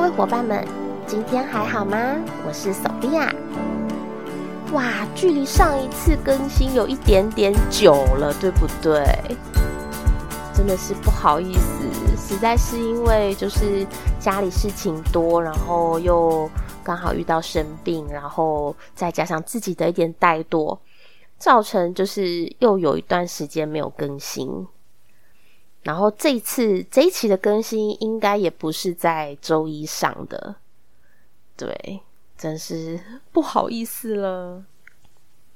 各位伙伴们，今天还好吗？我是索比亚。哇，距离上一次更新有一点点久了，对不对？真的是不好意思，实在是因为就是家里事情多，然后又刚好遇到生病，然后再加上自己的一点怠惰，造成就是又有一段时间没有更新。然后这一次这一期的更新应该也不是在周一上的，对，真是不好意思了。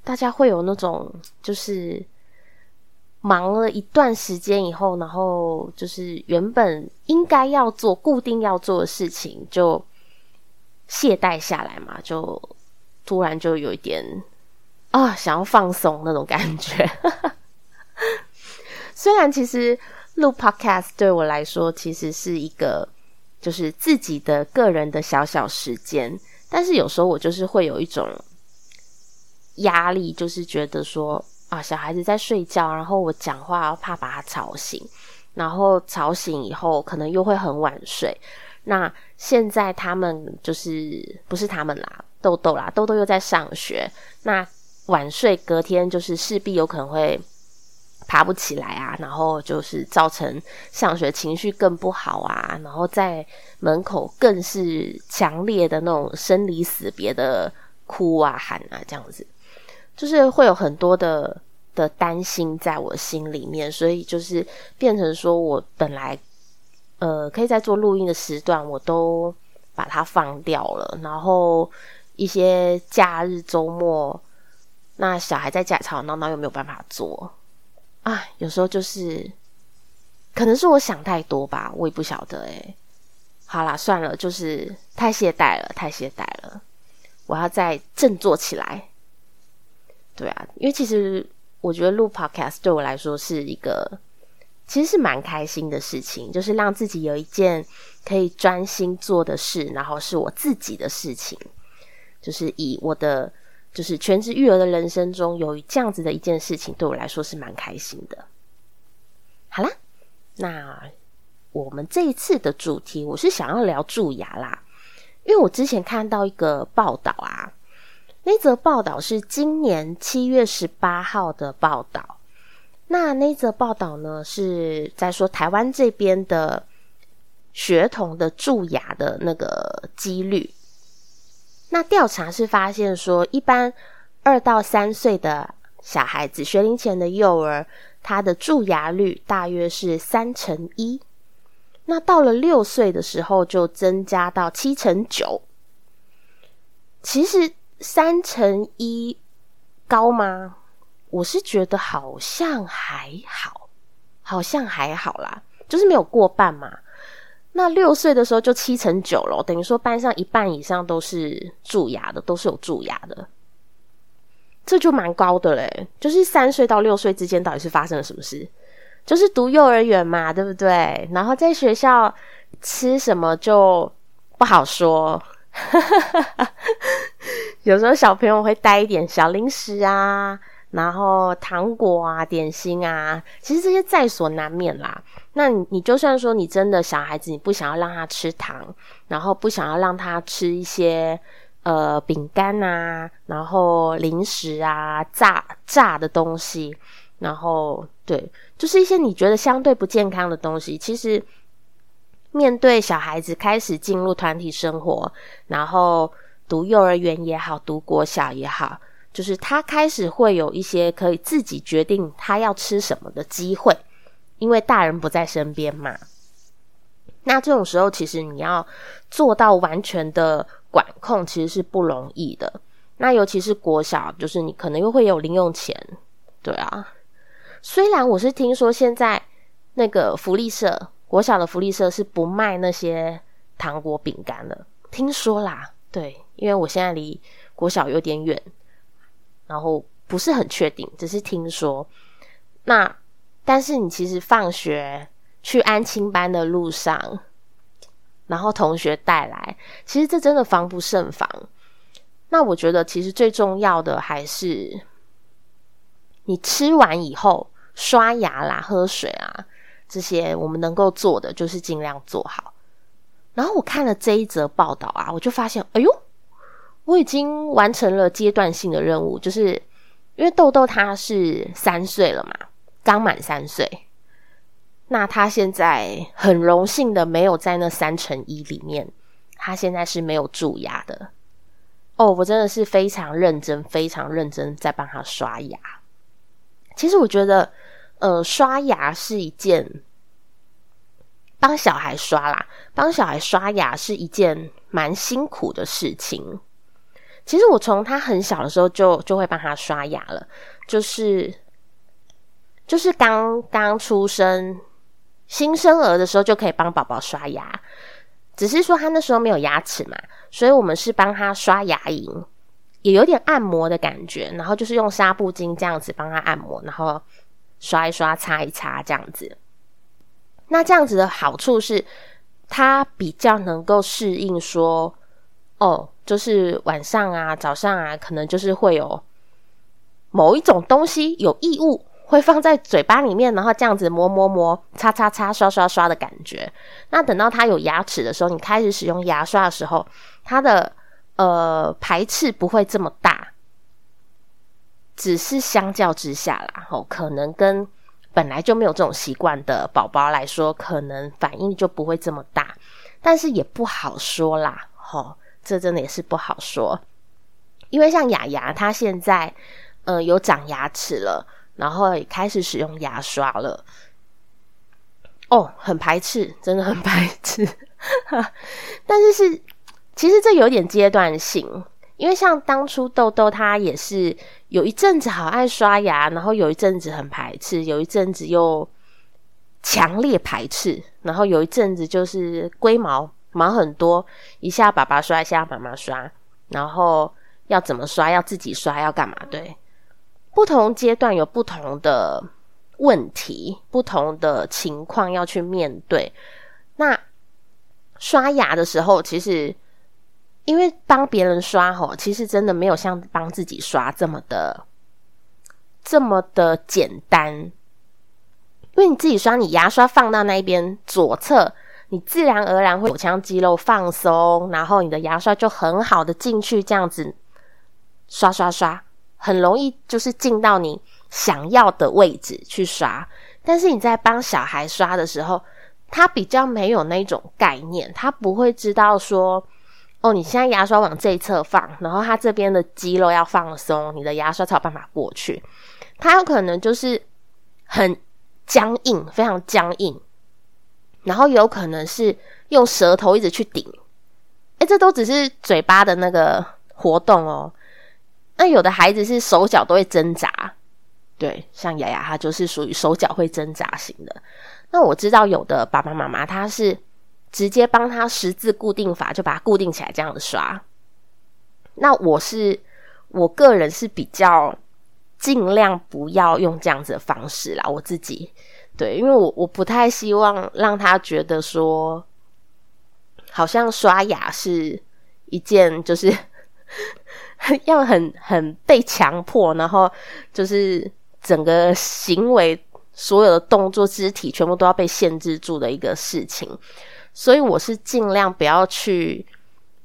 大家会有那种就是忙了一段时间以后，然后就是原本应该要做、固定要做的事情就懈怠下来嘛，就突然就有一点啊想要放松那种感觉。虽然其实。录 Podcast 对我来说其实是一个，就是自己的个人的小小时间，但是有时候我就是会有一种压力，就是觉得说啊，小孩子在睡觉，然后我讲话怕把他吵醒，然后吵醒以后可能又会很晚睡。那现在他们就是不是他们啦，豆豆啦，豆豆又在上学，那晚睡隔天就是势必有可能会。爬不起来啊，然后就是造成上学情绪更不好啊，然后在门口更是强烈的那种生离死别的哭啊喊啊这样子，就是会有很多的的担心在我心里面，所以就是变成说我本来呃可以在做录音的时段，我都把它放掉了，然后一些假日周末，那小孩在家吵吵闹闹又没有办法做。啊，有时候就是，可能是我想太多吧，我也不晓得哎。好啦，算了，就是太懈怠了，太懈怠了。我要再振作起来。对啊，因为其实我觉得录 Podcast 对我来说是一个，其实是蛮开心的事情，就是让自己有一件可以专心做的事，然后是我自己的事情，就是以我的。就是全职育儿的人生中，有这样子的一件事情，对我来说是蛮开心的。好啦，那我们这一次的主题，我是想要聊蛀牙啦，因为我之前看到一个报道啊，那则报道是今年七月十八号的报道。那那则报道呢，是在说台湾这边的学童的蛀牙的那个几率。那调查是发现说，一般二到三岁的小孩子学龄前的幼儿，他的蛀牙率大约是三成一。那到了六岁的时候，就增加到七成九。其实三成一高吗？我是觉得好像还好，好像还好啦，就是没有过半嘛。那六岁的时候就七成九了，等于说班上一半以上都是蛀牙的，都是有蛀牙的，这就蛮高的嘞。就是三岁到六岁之间到底是发生了什么事？就是读幼儿园嘛，对不对？然后在学校吃什么就不好说，有时候小朋友会带一点小零食啊。然后糖果啊、点心啊，其实这些在所难免啦。那你就算说你真的小孩子，你不想要让他吃糖，然后不想要让他吃一些呃饼干啊，然后零食啊、炸炸的东西，然后对，就是一些你觉得相对不健康的东西。其实面对小孩子开始进入团体生活，然后读幼儿园也好，读国小也好。就是他开始会有一些可以自己决定他要吃什么的机会，因为大人不在身边嘛。那这种时候，其实你要做到完全的管控，其实是不容易的。那尤其是国小，就是你可能又会有零用钱，对啊。虽然我是听说现在那个福利社，国小的福利社是不卖那些糖果饼干的，听说啦。对，因为我现在离国小有点远。然后不是很确定，只是听说。那但是你其实放学去安亲班的路上，然后同学带来，其实这真的防不胜防。那我觉得其实最重要的还是你吃完以后刷牙啦、喝水啊这些，我们能够做的就是尽量做好。然后我看了这一则报道啊，我就发现，哎呦，我已经完成了阶段性的任务，就是因为豆豆他是三岁了嘛，刚满三岁，那他现在很荣幸的没有在那三乘一里面，他现在是没有蛀牙的。哦，我真的是非常认真、非常认真在帮他刷牙。其实我觉得，呃，刷牙是一件。帮小孩刷啦，帮小孩刷牙是一件蛮辛苦的事情。其实我从他很小的时候就就会帮他刷牙了，就是就是刚刚出生新生儿的时候就可以帮宝宝刷牙。只是说他那时候没有牙齿嘛，所以我们是帮他刷牙龈，也有点按摩的感觉。然后就是用纱布巾这样子帮他按摩，然后刷一刷、擦一擦这样子。那这样子的好处是，他比较能够适应说，哦，就是晚上啊、早上啊，可能就是会有某一种东西有异物会放在嘴巴里面，然后这样子磨磨磨、擦擦擦、刷刷刷的感觉。那等到他有牙齿的时候，你开始使用牙刷的时候，它的呃排斥不会这么大，只是相较之下啦，哦，可能跟。本来就没有这种习惯的宝宝来说，可能反应就不会这么大，但是也不好说啦，吼，这真的也是不好说。因为像雅雅，她现在嗯有长牙齿了，然后也开始使用牙刷了，哦，很排斥，真的很 排斥，但是是其实这有点阶段性。因为像当初豆豆他也是有一阵子好爱刷牙，然后有一阵子很排斥，有一阵子又强烈排斥，然后有一阵子就是龟毛毛很多，一下爸爸刷，一下妈妈刷，然后要怎么刷，要自己刷，要干嘛？对，不同阶段有不同的问题，不同的情况要去面对。那刷牙的时候，其实。因为帮别人刷吼，其实真的没有像帮自己刷这么的这么的简单。因为你自己刷，你牙刷放到那一边左侧，你自然而然会口腔肌肉放松，然后你的牙刷就很好的进去，这样子刷刷刷，很容易就是进到你想要的位置去刷。但是你在帮小孩刷的时候，他比较没有那种概念，他不会知道说。哦，你现在牙刷往这一侧放，然后它这边的肌肉要放松，你的牙刷才有办法过去。它有可能就是很僵硬，非常僵硬，然后有可能是用舌头一直去顶。哎，这都只是嘴巴的那个活动哦。那有的孩子是手脚都会挣扎，对，像雅雅她就是属于手脚会挣扎型的。那我知道有的爸爸妈妈他是。直接帮他十字固定法，就把它固定起来，这样的刷。那我是我个人是比较尽量不要用这样子的方式啦，我自己对，因为我我不太希望让他觉得说，好像刷牙是一件就是 要很很被强迫，然后就是整个行为所有的动作肢体全部都要被限制住的一个事情。所以我是尽量不要去，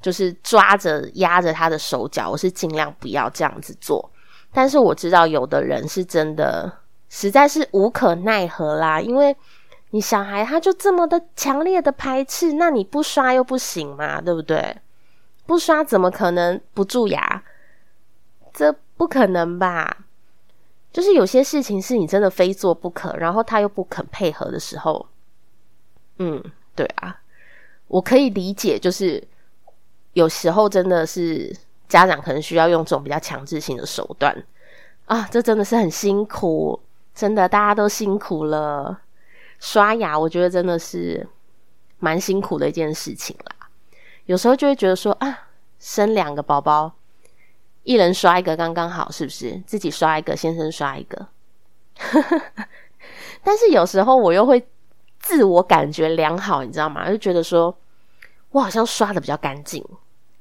就是抓着压着他的手脚，我是尽量不要这样子做。但是我知道有的人是真的实在是无可奈何啦，因为你小孩他就这么的强烈的排斥，那你不刷又不行嘛，对不对？不刷怎么可能不蛀牙？这不可能吧？就是有些事情是你真的非做不可，然后他又不肯配合的时候，嗯。对啊，我可以理解，就是有时候真的是家长可能需要用这种比较强制性的手段啊，这真的是很辛苦，真的大家都辛苦了。刷牙，我觉得真的是蛮辛苦的一件事情啦。有时候就会觉得说啊，生两个宝宝，一人刷一个刚刚好，是不是？自己刷一个，先生刷一个。但是有时候我又会。自我感觉良好，你知道吗？就觉得说，我好像刷的比较干净。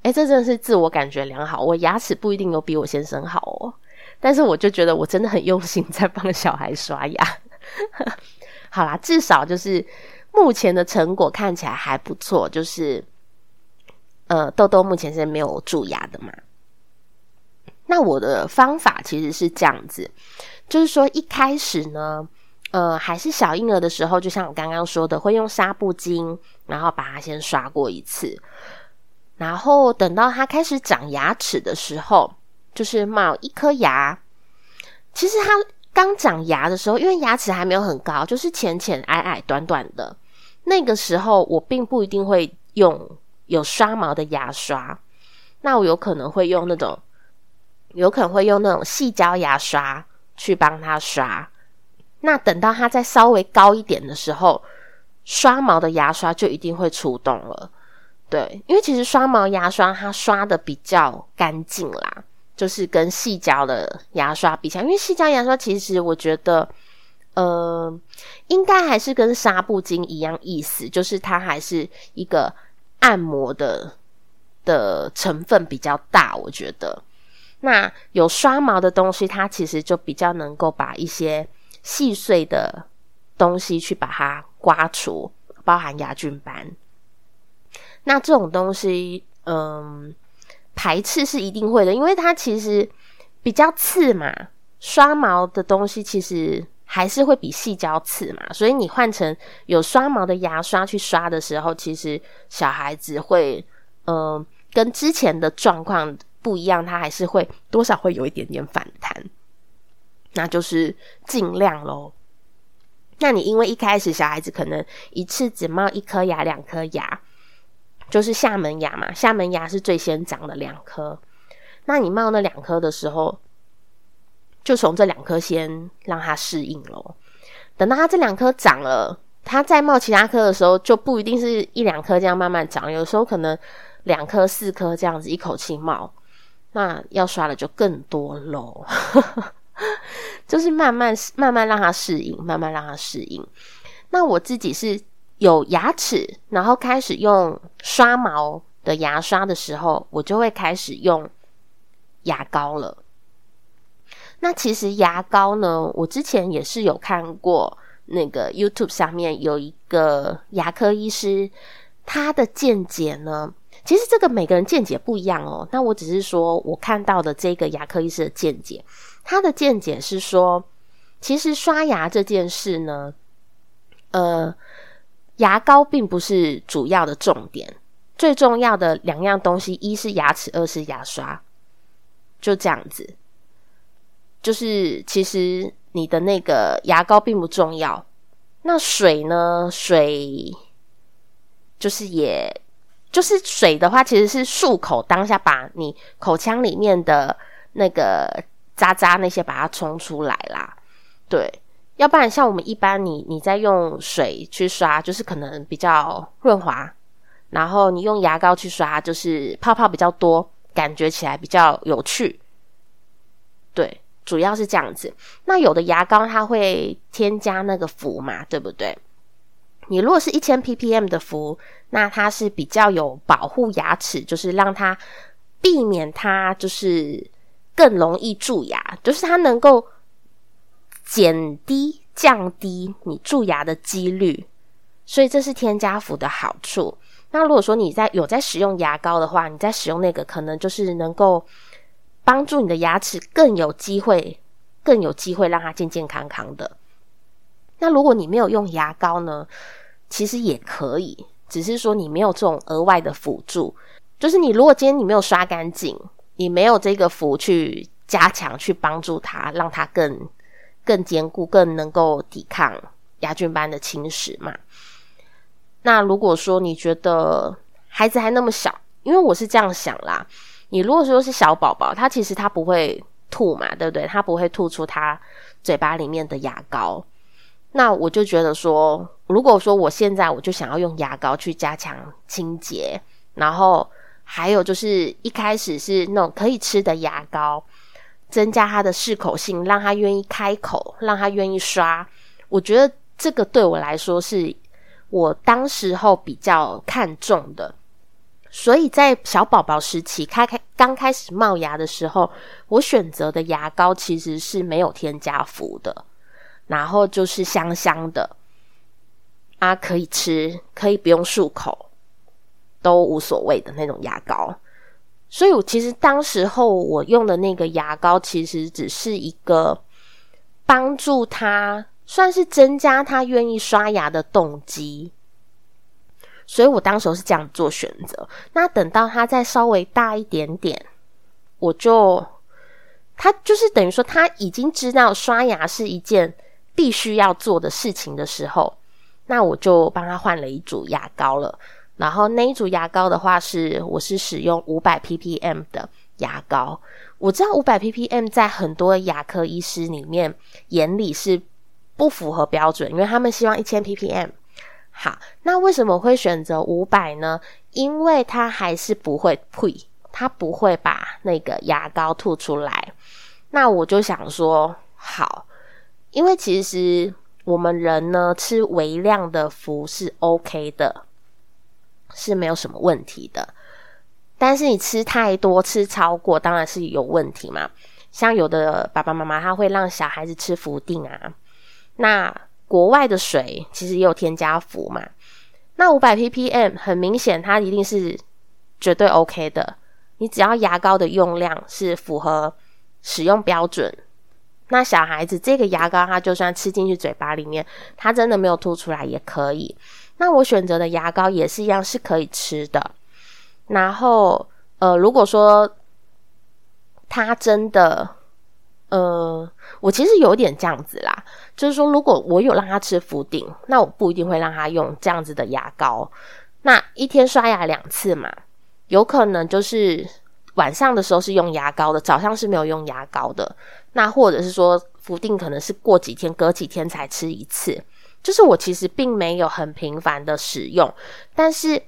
哎，这真的是自我感觉良好。我牙齿不一定有比我先生好哦，但是我就觉得我真的很用心在帮小孩刷牙。好啦，至少就是目前的成果看起来还不错，就是呃，豆豆目前是没有蛀牙的嘛。那我的方法其实是这样子，就是说一开始呢，呃，还是小婴儿的时候，就像我刚刚说的，会用纱布巾，然后把它先刷过一次，然后等到他开始长牙齿的时候，就是冒一颗牙。其实它刚长牙的时候，因为牙齿还没有很高，就是浅浅矮矮短短的，那个时候我并不一定会用有刷毛的牙刷，那我有可能会用那种。有可能会用那种细胶牙刷去帮他刷，那等到他再稍微高一点的时候，刷毛的牙刷就一定会出动了。对，因为其实刷毛牙刷它刷的比较干净啦，就是跟细胶的牙刷比起来，因为细胶牙刷其实我觉得，呃，应该还是跟纱布巾一样意思，就是它还是一个按摩的的成分比较大，我觉得。那有刷毛的东西，它其实就比较能够把一些细碎的东西去把它刮除，包含牙菌斑。那这种东西，嗯，排斥是一定会的，因为它其实比较刺嘛。刷毛的东西其实还是会比细胶刺嘛，所以你换成有刷毛的牙刷去刷的时候，其实小孩子会，嗯，跟之前的状况。不一样，他还是会多少会有一点点反弹，那就是尽量喽。那你因为一开始小孩子可能一次只冒一颗牙、两颗牙，就是下门牙嘛，下门牙是最先长的两颗。那你冒那两颗的时候，就从这两颗先让它适应喽。等到它这两颗长了，它再冒其他颗的时候，就不一定是一两颗这样慢慢长，有时候可能两颗、四颗这样子一口气冒。那要刷的就更多喽，就是慢慢慢慢让它适应，慢慢让它适应。那我自己是有牙齿，然后开始用刷毛的牙刷的时候，我就会开始用牙膏了。那其实牙膏呢，我之前也是有看过那个 YouTube 上面有一个牙科医师，他的见解呢。其实这个每个人见解不一样哦。那我只是说我看到的这个牙科医师的见解，他的见解是说，其实刷牙这件事呢，呃，牙膏并不是主要的重点，最重要的两样东西，一是牙齿，二是牙刷，就这样子。就是其实你的那个牙膏并不重要，那水呢？水就是也。就是水的话，其实是漱口当下把你口腔里面的那个渣渣那些把它冲出来啦。对，要不然像我们一般，你你在用水去刷，就是可能比较润滑，然后你用牙膏去刷，就是泡泡比较多，感觉起来比较有趣。对，主要是这样子。那有的牙膏它会添加那个氟嘛，对不对？你如果是一千 ppm 的氟，那它是比较有保护牙齿，就是让它避免它就是更容易蛀牙，就是它能够减低降低你蛀牙的几率，所以这是添加氟的好处。那如果说你在有在使用牙膏的话，你在使用那个可能就是能够帮助你的牙齿更有机会，更有机会让它健健康康的。那如果你没有用牙膏呢？其实也可以，只是说你没有这种额外的辅助。就是你如果今天你没有刷干净，你没有这个氟去加强去帮助它，让它更更坚固，更能够抵抗牙菌斑的侵蚀嘛。那如果说你觉得孩子还那么小，因为我是这样想啦，你如果说是小宝宝，他其实他不会吐嘛，对不对？他不会吐出他嘴巴里面的牙膏。那我就觉得说，如果说我现在我就想要用牙膏去加强清洁，然后还有就是一开始是那种可以吃的牙膏，增加它的适口性，让他愿意开口，让他愿意刷。我觉得这个对我来说是我当时候比较看重的。所以在小宝宝时期开开刚开始冒牙的时候，我选择的牙膏其实是没有添加氟的。然后就是香香的，啊，可以吃，可以不用漱口，都无所谓的那种牙膏。所以，我其实当时候我用的那个牙膏，其实只是一个帮助他，算是增加他愿意刷牙的动机。所以我当时候是这样做选择。那等到他再稍微大一点点，我就他就是等于说他已经知道刷牙是一件必须要做的事情的时候，那我就帮他换了一组牙膏了。然后那一组牙膏的话是，我是使用五百 ppm 的牙膏。我知道五百 ppm 在很多牙科医师里面眼里是不符合标准，因为他们希望一千 ppm。好，那为什么会选择五百呢？因为它还是不会呸，它不会把那个牙膏吐出来。那我就想说，好，因为其实我们人呢吃微量的氟是 OK 的。是没有什么问题的，但是你吃太多、吃超过，当然是有问题嘛。像有的爸爸妈妈他会让小孩子吃氟定啊，那国外的水其实也有添加氟嘛。那五百 ppm 很明显，它一定是绝对 OK 的。你只要牙膏的用量是符合使用标准，那小孩子这个牙膏他就算吃进去嘴巴里面，他真的没有吐出来也可以。那我选择的牙膏也是一样，是可以吃的。然后，呃，如果说他真的，呃，我其实有点这样子啦，就是说，如果我有让他吃福鼎，那我不一定会让他用这样子的牙膏。那一天刷牙两次嘛，有可能就是晚上的时候是用牙膏的，早上是没有用牙膏的。那或者是说，福定可能是过几天、隔几天才吃一次。就是我其实并没有很频繁的使用，但是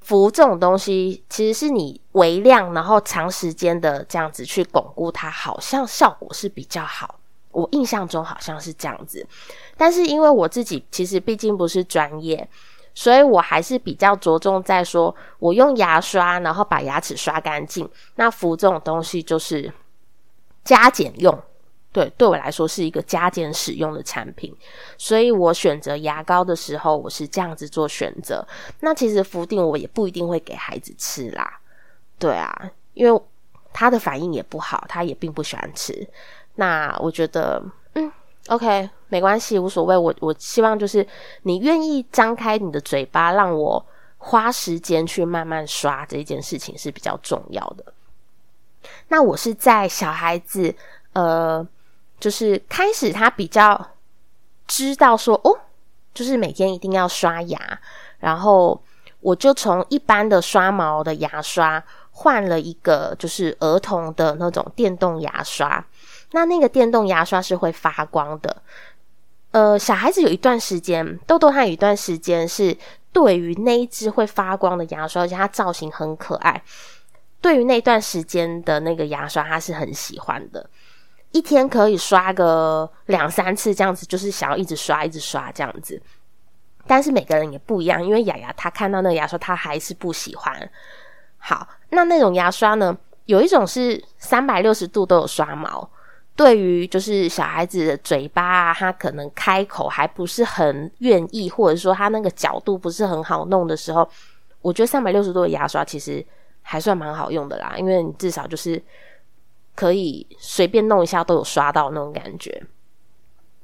氟这种东西其实是你微量，然后长时间的这样子去巩固它，好像效果是比较好。我印象中好像是这样子，但是因为我自己其实毕竟不是专业，所以我还是比较着重在说我用牙刷，然后把牙齿刷干净。那氟这种东西就是加减用。对，对我来说是一个加减使用的产品，所以我选择牙膏的时候，我是这样子做选择。那其实福定我也不一定会给孩子吃啦，对啊，因为他的反应也不好，他也并不喜欢吃。那我觉得，嗯，OK，没关系，无所谓。我我希望就是你愿意张开你的嘴巴，让我花时间去慢慢刷这件事情是比较重要的。那我是在小孩子，呃。就是开始，他比较知道说哦，就是每天一定要刷牙，然后我就从一般的刷毛的牙刷换了一个，就是儿童的那种电动牙刷。那那个电动牙刷是会发光的。呃，小孩子有一段时间，豆豆他有一段时间是对于那一只会发光的牙刷，而且它造型很可爱。对于那段时间的那个牙刷，他是很喜欢的。一天可以刷个两三次，这样子就是想要一直刷，一直刷这样子。但是每个人也不一样，因为雅雅她看到那个牙刷，她还是不喜欢。好，那那种牙刷呢？有一种是三百六十度都有刷毛，对于就是小孩子的嘴巴啊，他可能开口还不是很愿意，或者说他那个角度不是很好弄的时候，我觉得三百六十度的牙刷其实还算蛮好用的啦，因为你至少就是。可以随便弄一下都有刷到那种感觉，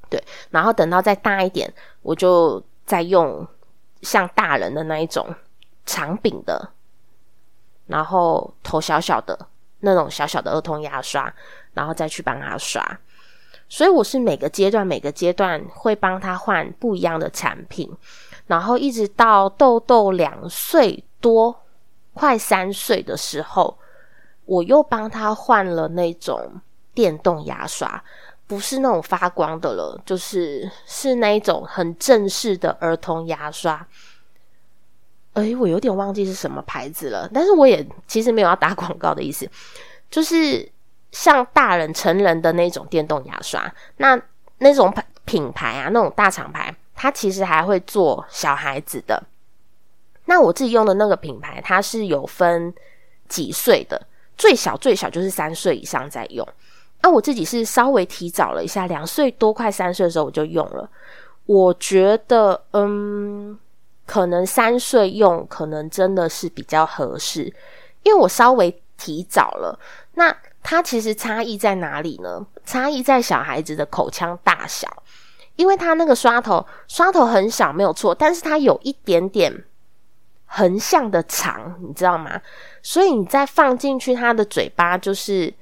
对。然后等到再大一点，我就再用像大人的那一种长柄的，然后头小小的那种小小的儿童牙刷，然后再去帮他刷。所以我是每个阶段每个阶段会帮他换不一样的产品，然后一直到豆豆两岁多，快三岁的时候。我又帮他换了那种电动牙刷，不是那种发光的了，就是是那一种很正式的儿童牙刷。哎，我有点忘记是什么牌子了，但是我也其实没有要打广告的意思，就是像大人成人的那种电动牙刷，那那种牌品牌啊，那种大厂牌，它其实还会做小孩子的。那我自己用的那个品牌，它是有分几岁的。最小最小就是三岁以上在用，啊，我自己是稍微提早了一下，两岁多快三岁的时候我就用了。我觉得，嗯，可能三岁用可能真的是比较合适，因为我稍微提早了。那它其实差异在哪里呢？差异在小孩子的口腔大小，因为它那个刷头刷头很小没有错，但是它有一点点横向的长，你知道吗？所以你再放进去，它的嘴巴就是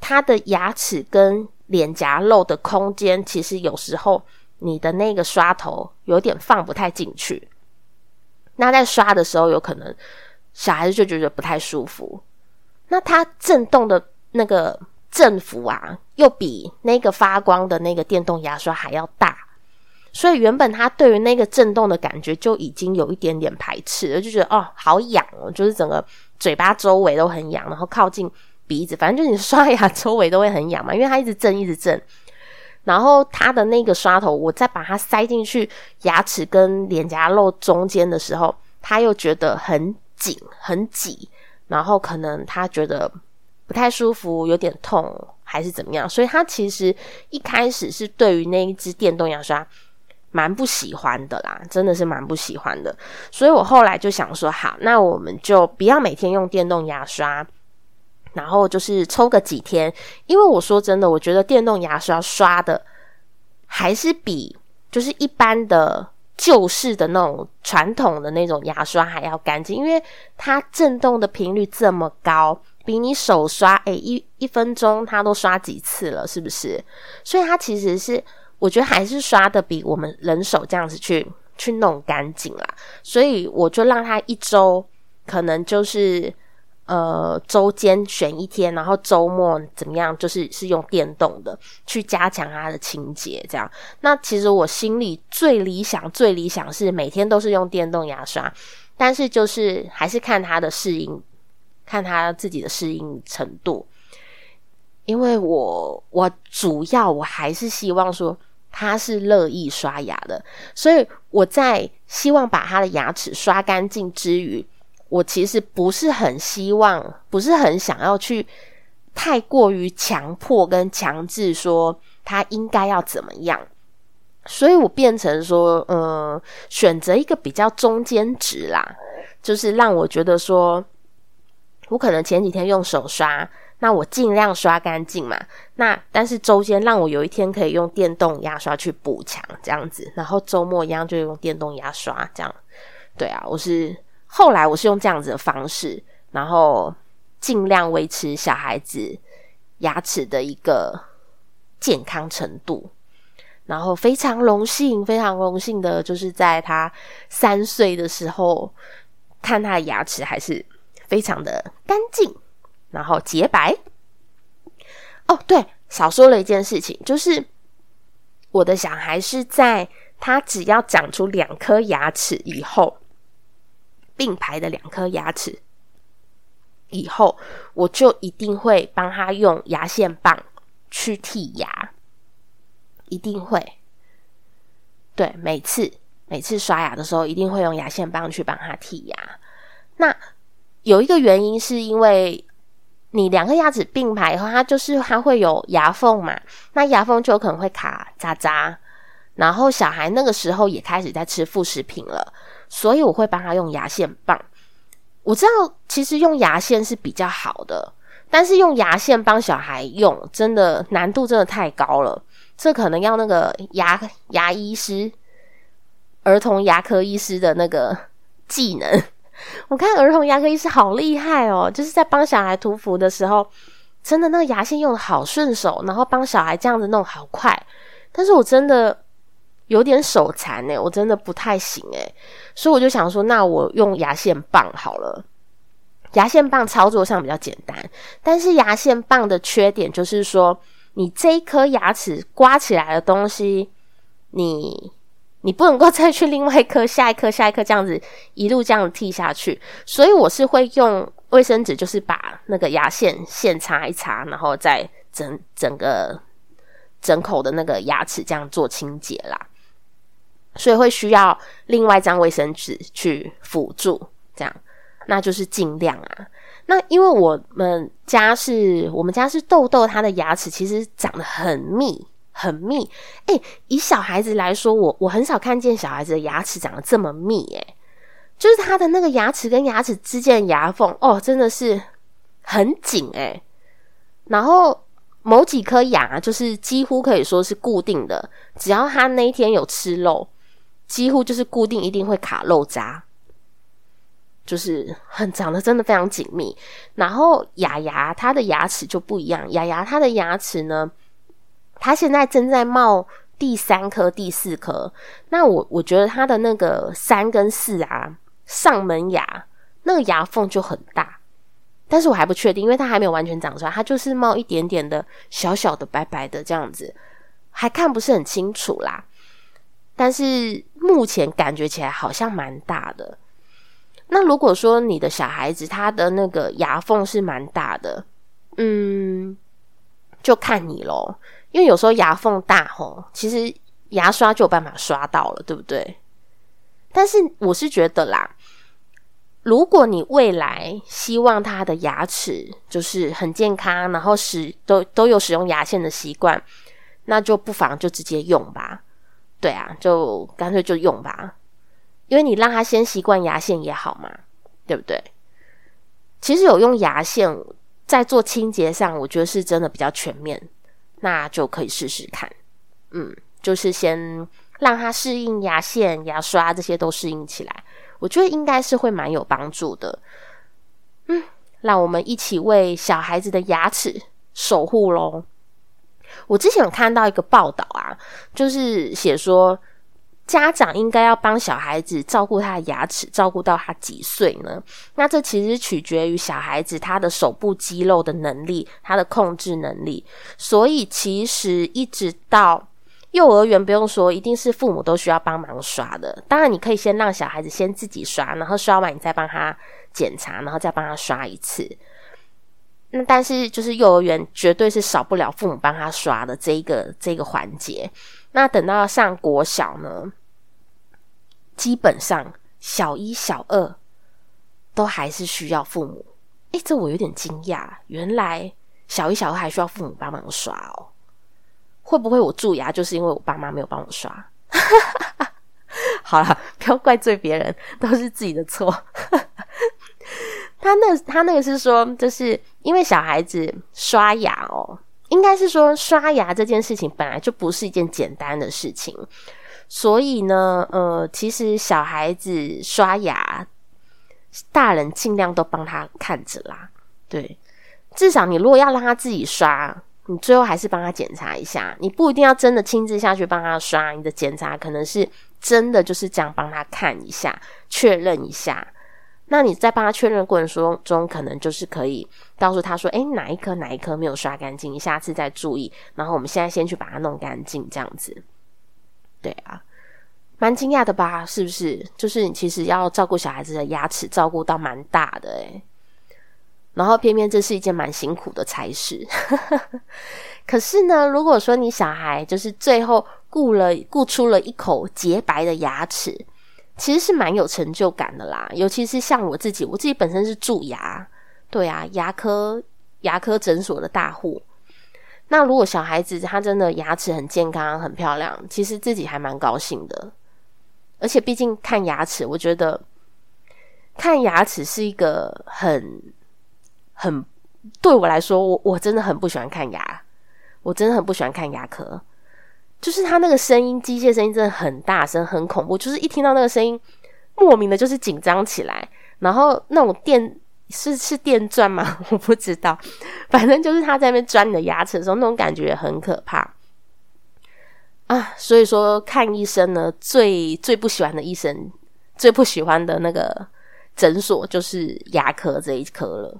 它的牙齿跟脸颊肉的空间，其实有时候。你的那个刷头有点放不太进去，那在刷的时候，有可能小孩子就觉得不太舒服。那它震动的那个振幅啊，又比那个发光的那个电动牙刷还要大，所以原本他对于那个震动的感觉就已经有一点点排斥了，就觉得哦好痒哦，就是整个嘴巴周围都很痒，然后靠近鼻子，反正就你刷牙周围都会很痒嘛，因为它一直震一直震。然后它的那个刷头，我再把它塞进去牙齿跟脸颊肉中间的时候，他又觉得很紧很挤，然后可能他觉得不太舒服，有点痛还是怎么样，所以他其实一开始是对于那一支电动牙刷蛮不喜欢的啦，真的是蛮不喜欢的。所以我后来就想说，好，那我们就不要每天用电动牙刷。然后就是抽个几天，因为我说真的，我觉得电动牙刷刷的还是比就是一般的旧式的那种传统的那种牙刷还要干净，因为它震动的频率这么高，比你手刷，诶一一分钟它都刷几次了，是不是？所以它其实是我觉得还是刷的比我们人手这样子去去弄干净啦，所以我就让它一周可能就是。呃，周间选一天，然后周末怎么样？就是是用电动的去加强它的清洁，这样。那其实我心里最理想、最理想是每天都是用电动牙刷，但是就是还是看他的适应，看他自己的适应程度。因为我我主要我还是希望说他是乐意刷牙的，所以我在希望把他的牙齿刷干净之余。我其实不是很希望，不是很想要去太过于强迫跟强制说他应该要怎么样，所以我变成说，呃，选择一个比较中间值啦，就是让我觉得说，我可能前几天用手刷，那我尽量刷干净嘛，那但是周间让我有一天可以用电动牙刷去补强这样子，然后周末一样就用电动牙刷这样，对啊，我是。后来我是用这样子的方式，然后尽量维持小孩子牙齿的一个健康程度，然后非常荣幸、非常荣幸的，就是在他三岁的时候，看他的牙齿还是非常的干净，然后洁白。哦，对，少说了一件事情，就是我的小孩是在他只要长出两颗牙齿以后。并排的两颗牙齿，以后我就一定会帮他用牙线棒去剔牙，一定会。对，每次每次刷牙的时候，一定会用牙线棒去帮他剔牙。那有一个原因，是因为你两颗牙齿并排以后，它就是它会有牙缝嘛，那牙缝就有可能会卡渣渣。然后小孩那个时候也开始在吃副食品了。所以我会帮他用牙线棒。我知道其实用牙线是比较好的，但是用牙线帮小孩用，真的难度真的太高了。这可能要那个牙牙医师、儿童牙科医师的那个技能。我看儿童牙科医师好厉害哦，就是在帮小孩涂氟的时候，真的那个牙线用的好顺手，然后帮小孩这样子弄好快。但是我真的。有点手残哎，我真的不太行哎，所以我就想说，那我用牙线棒好了。牙线棒操作上比较简单，但是牙线棒的缺点就是说，你这一颗牙齿刮起来的东西，你你不能够再去另外一颗、下一颗、下一颗这样子一路这样剃下去。所以我是会用卫生纸，就是把那个牙线线擦一擦，然后再整整个整口的那个牙齿这样做清洁啦。所以会需要另外一张卫生纸去辅助，这样，那就是尽量啊。那因为我们家是我们家是豆豆，他的牙齿其实长得很密很密。诶，以小孩子来说，我我很少看见小孩子的牙齿长得这么密，诶，就是他的那个牙齿跟牙齿之间的牙缝，哦，真的是很紧，诶。然后某几颗牙就是几乎可以说是固定的，只要他那一天有吃肉，几乎就是固定一定会卡肉渣。就是很长得真的非常紧密，然后雅雅她的牙齿就不一样，雅雅她的牙齿呢，他现在正在冒第三颗、第四颗。那我我觉得他的那个三跟四啊，上门牙那个牙缝就很大，但是我还不确定，因为它还没有完全长出来，它就是冒一点点的小小的白白的这样子，还看不是很清楚啦。但是目前感觉起来好像蛮大的。那如果说你的小孩子他的那个牙缝是蛮大的，嗯，就看你咯，因为有时候牙缝大吼，其实牙刷就有办法刷到了，对不对？但是我是觉得啦，如果你未来希望他的牙齿就是很健康，然后使都都有使用牙线的习惯，那就不妨就直接用吧。对啊，就干脆就用吧。因为你让他先习惯牙线也好嘛，对不对？其实有用牙线在做清洁上，我觉得是真的比较全面，那就可以试试看。嗯，就是先让他适应牙线、牙刷这些都适应起来，我觉得应该是会蛮有帮助的。嗯，让我们一起为小孩子的牙齿守护喽。我之前有看到一个报道啊，就是写说。家长应该要帮小孩子照顾他的牙齿，照顾到他几岁呢？那这其实取决于小孩子他的手部肌肉的能力，他的控制能力。所以其实一直到幼儿园，不用说，一定是父母都需要帮忙刷的。当然，你可以先让小孩子先自己刷，然后刷完你再帮他检查，然后再帮他刷一次。那但是就是幼儿园绝对是少不了父母帮他刷的这一个这个环节。那等到上国小呢？基本上小一、小二都还是需要父母。诶，这我有点惊讶，原来小一、小二还需要父母帮忙刷哦。会不会我蛀牙就是因为我爸妈没有帮我刷？好了，不要怪罪别人，都是自己的错。他那他那个是说，就是因为小孩子刷牙哦，应该是说刷牙这件事情本来就不是一件简单的事情。所以呢，呃，其实小孩子刷牙，大人尽量都帮他看着啦。对，至少你如果要让他自己刷，你最后还是帮他检查一下。你不一定要真的亲自下去帮他刷，你的检查可能是真的就是这样帮他看一下，确认一下。那你在帮他确认过程中中，可能就是可以告诉他说：“诶，哪一颗哪一颗没有刷干净，你下次再注意。”然后我们现在先去把它弄干净，这样子。对啊，蛮惊讶的吧？是不是？就是你其实要照顾小孩子的牙齿，照顾到蛮大的诶然后偏偏这是一件蛮辛苦的差事。可是呢，如果说你小孩就是最后顾了顾出了一口洁白的牙齿，其实是蛮有成就感的啦。尤其是像我自己，我自己本身是蛀牙，对啊，牙科牙科诊所的大户。那如果小孩子他真的牙齿很健康、很漂亮，其实自己还蛮高兴的。而且毕竟看牙齿，我觉得看牙齿是一个很很对我来说，我我真的很不喜欢看牙，我真的很不喜欢看牙科。就是他那个声音，机械声音真的很大声、很恐怖，就是一听到那个声音，莫名的就是紧张起来，然后那种电。是是电钻吗？我不知道，反正就是他在那边钻你的牙齿的时候，那种感觉很可怕啊！所以说看医生呢，最最不喜欢的医生，最不喜欢的那个诊所就是牙科这一科了。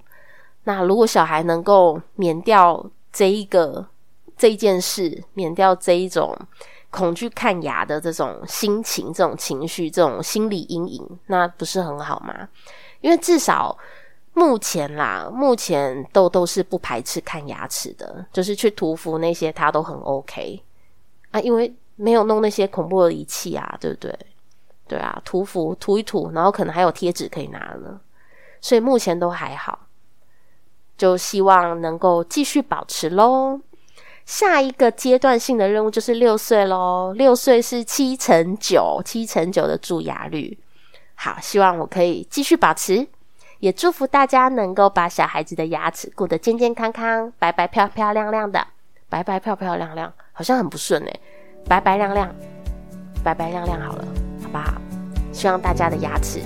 那如果小孩能够免掉这一个这一件事，免掉这一种恐惧看牙的这种心情、这种情绪、这种心理阴影，那不是很好吗？因为至少。目前啦，目前豆豆是不排斥看牙齿的，就是去涂氟那些他都很 OK 啊，因为没有弄那些恐怖的仪器啊，对不对？对啊，涂氟涂一涂，然后可能还有贴纸可以拿呢，所以目前都还好，就希望能够继续保持喽。下一个阶段性的任务就是六岁喽。六岁是七乘九，七乘九的蛀牙率。好，希望我可以继续保持，也祝福大家能够把小孩子的牙齿顾得健健康康、白白漂漂亮亮的。白白漂漂亮亮，好像很不顺哎。白白亮亮，白白亮亮，好了，好不好？希望大家的牙齿，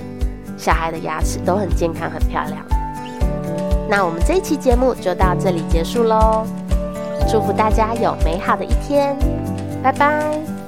小孩的牙齿都很健康、很漂亮。那我们这一期节目就到这里结束喽。祝福大家有美好的一天，拜拜。